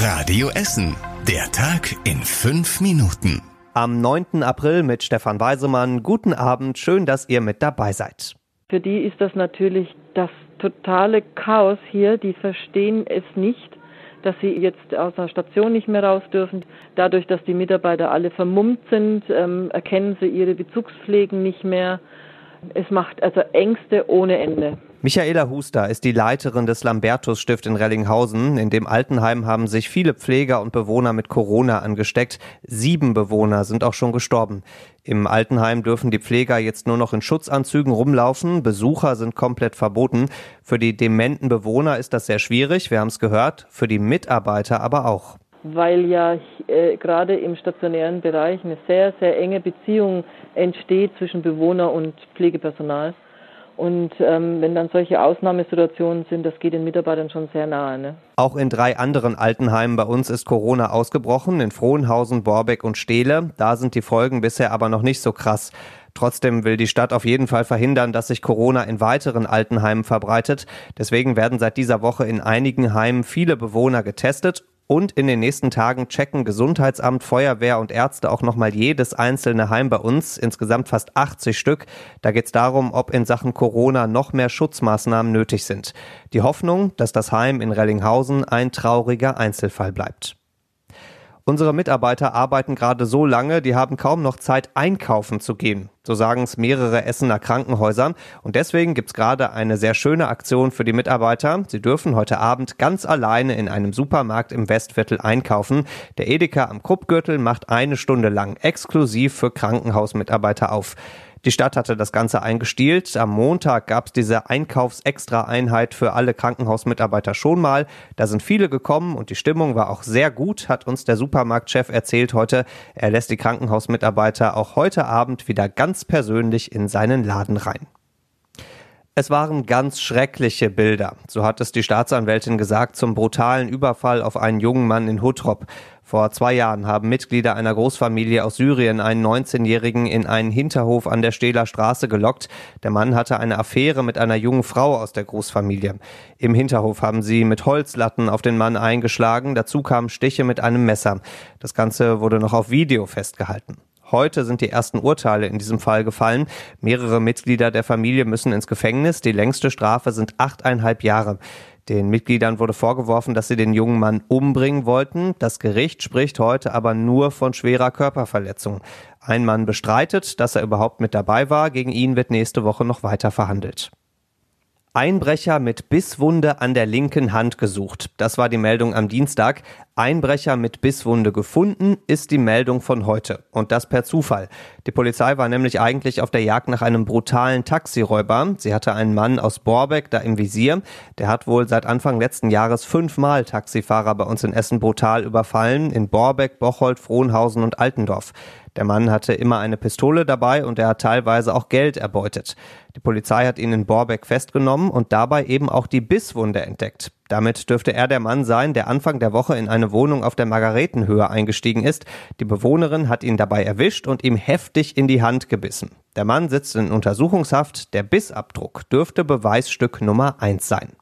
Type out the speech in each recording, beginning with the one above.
Radio Essen. Der Tag in fünf Minuten. Am 9. April mit Stefan Weisemann. Guten Abend, schön, dass ihr mit dabei seid. Für die ist das natürlich das totale Chaos hier. Die verstehen es nicht, dass sie jetzt aus der Station nicht mehr raus dürfen. Dadurch, dass die Mitarbeiter alle vermummt sind, ähm, erkennen sie ihre Bezugspflegen nicht mehr. Es macht also Ängste ohne Ende. Michaela Huster ist die Leiterin des Lambertus Stift in Rellinghausen. In dem Altenheim haben sich viele Pfleger und Bewohner mit Corona angesteckt. Sieben Bewohner sind auch schon gestorben. Im Altenheim dürfen die Pfleger jetzt nur noch in Schutzanzügen rumlaufen. Besucher sind komplett verboten. Für die dementen Bewohner ist das sehr schwierig. Wir haben es gehört. Für die Mitarbeiter aber auch weil ja äh, gerade im stationären Bereich eine sehr, sehr enge Beziehung entsteht zwischen Bewohner und Pflegepersonal. Und ähm, wenn dann solche Ausnahmesituationen sind, das geht den Mitarbeitern schon sehr nahe. Ne? Auch in drei anderen Altenheimen bei uns ist Corona ausgebrochen, in Frohnhausen, Borbeck und Steele. Da sind die Folgen bisher aber noch nicht so krass. Trotzdem will die Stadt auf jeden Fall verhindern, dass sich Corona in weiteren Altenheimen verbreitet. Deswegen werden seit dieser Woche in einigen Heimen viele Bewohner getestet und in den nächsten Tagen checken Gesundheitsamt, Feuerwehr und Ärzte auch nochmal jedes einzelne Heim bei uns, insgesamt fast 80 Stück. Da geht es darum, ob in Sachen Corona noch mehr Schutzmaßnahmen nötig sind. Die Hoffnung, dass das Heim in Rellinghausen ein trauriger Einzelfall bleibt. Unsere Mitarbeiter arbeiten gerade so lange, die haben kaum noch Zeit, einkaufen zu gehen. So sagen es mehrere Essener Krankenhäuser. Und deswegen gibt's gerade eine sehr schöne Aktion für die Mitarbeiter. Sie dürfen heute Abend ganz alleine in einem Supermarkt im Westviertel einkaufen. Der Edeka am Kruppgürtel macht eine Stunde lang exklusiv für Krankenhausmitarbeiter auf. Die Stadt hatte das Ganze eingestielt. Am Montag gab es diese Einkaufsextra-Einheit für alle Krankenhausmitarbeiter schon mal. Da sind viele gekommen und die Stimmung war auch sehr gut, hat uns der Supermarktchef erzählt heute. Er lässt die Krankenhausmitarbeiter auch heute Abend wieder ganz persönlich in seinen Laden rein. Es waren ganz schreckliche Bilder, so hat es die Staatsanwältin gesagt, zum brutalen Überfall auf einen jungen Mann in Huttrop. Vor zwei Jahren haben Mitglieder einer Großfamilie aus Syrien einen 19-Jährigen in einen Hinterhof an der Stehler Straße gelockt. Der Mann hatte eine Affäre mit einer jungen Frau aus der Großfamilie. Im Hinterhof haben sie mit Holzlatten auf den Mann eingeschlagen. Dazu kamen Stiche mit einem Messer. Das Ganze wurde noch auf Video festgehalten. Heute sind die ersten Urteile in diesem Fall gefallen. Mehrere Mitglieder der Familie müssen ins Gefängnis. Die längste Strafe sind achteinhalb Jahre. Den Mitgliedern wurde vorgeworfen, dass sie den jungen Mann umbringen wollten. Das Gericht spricht heute aber nur von schwerer Körperverletzung. Ein Mann bestreitet, dass er überhaupt mit dabei war. Gegen ihn wird nächste Woche noch weiter verhandelt. Einbrecher mit Bisswunde an der linken Hand gesucht. Das war die Meldung am Dienstag. Einbrecher mit Bisswunde gefunden ist die Meldung von heute. Und das per Zufall. Die Polizei war nämlich eigentlich auf der Jagd nach einem brutalen Taxiräuber. Sie hatte einen Mann aus Borbeck da im Visier. Der hat wohl seit Anfang letzten Jahres fünfmal Taxifahrer bei uns in Essen brutal überfallen. In Borbeck, Bocholt, Frohnhausen und Altendorf. Der Mann hatte immer eine Pistole dabei und er hat teilweise auch Geld erbeutet. Die Polizei hat ihn in Borbeck festgenommen und dabei eben auch die Bisswunde entdeckt. Damit dürfte er der Mann sein, der Anfang der Woche in eine Wohnung auf der Margaretenhöhe eingestiegen ist. Die Bewohnerin hat ihn dabei erwischt und ihm heftig in die Hand gebissen. Der Mann sitzt in Untersuchungshaft. Der Bissabdruck dürfte Beweisstück Nummer eins sein.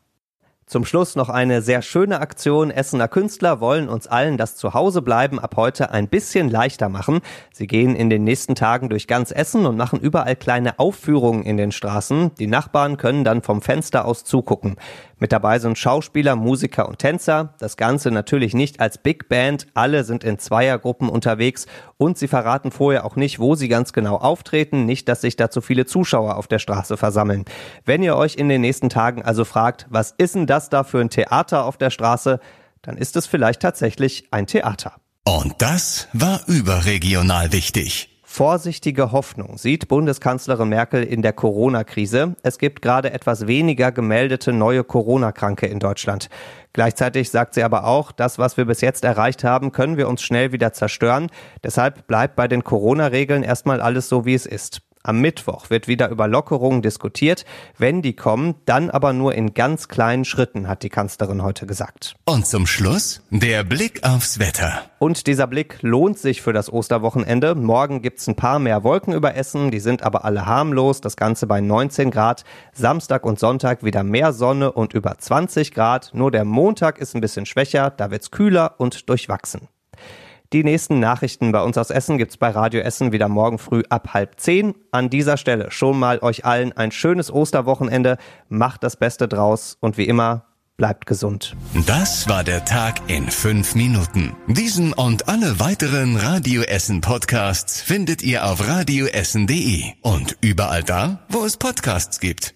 Zum Schluss noch eine sehr schöne Aktion. Essener Künstler wollen uns allen das Zuhausebleiben ab heute ein bisschen leichter machen. Sie gehen in den nächsten Tagen durch ganz Essen und machen überall kleine Aufführungen in den Straßen. Die Nachbarn können dann vom Fenster aus zugucken. Mit dabei sind Schauspieler, Musiker und Tänzer. Das Ganze natürlich nicht als Big Band. Alle sind in Zweiergruppen unterwegs und sie verraten vorher auch nicht, wo sie ganz genau auftreten. Nicht, dass sich da zu viele Zuschauer auf der Straße versammeln. Wenn ihr euch in den nächsten Tagen also fragt, was ist denn das da für ein Theater auf der Straße, dann ist es vielleicht tatsächlich ein Theater. Und das war überregional wichtig. Vorsichtige Hoffnung sieht Bundeskanzlerin Merkel in der Corona-Krise. Es gibt gerade etwas weniger gemeldete neue Corona-Kranke in Deutschland. Gleichzeitig sagt sie aber auch, das, was wir bis jetzt erreicht haben, können wir uns schnell wieder zerstören. Deshalb bleibt bei den Corona-Regeln erstmal alles so, wie es ist. Am Mittwoch wird wieder über Lockerungen diskutiert. Wenn die kommen, dann aber nur in ganz kleinen Schritten, hat die Kanzlerin heute gesagt. Und zum Schluss der Blick aufs Wetter. Und dieser Blick lohnt sich für das Osterwochenende. Morgen gibt's ein paar mehr Wolken über Essen, die sind aber alle harmlos. Das Ganze bei 19 Grad. Samstag und Sonntag wieder mehr Sonne und über 20 Grad. Nur der Montag ist ein bisschen schwächer, da wird's kühler und durchwachsen. Die nächsten Nachrichten bei uns aus Essen gibt's bei Radio Essen wieder morgen früh ab halb zehn. An dieser Stelle schon mal euch allen ein schönes Osterwochenende. Macht das Beste draus und wie immer, bleibt gesund. Das war der Tag in fünf Minuten. Diesen und alle weiteren Radio Essen Podcasts findet ihr auf radioessen.de und überall da, wo es Podcasts gibt.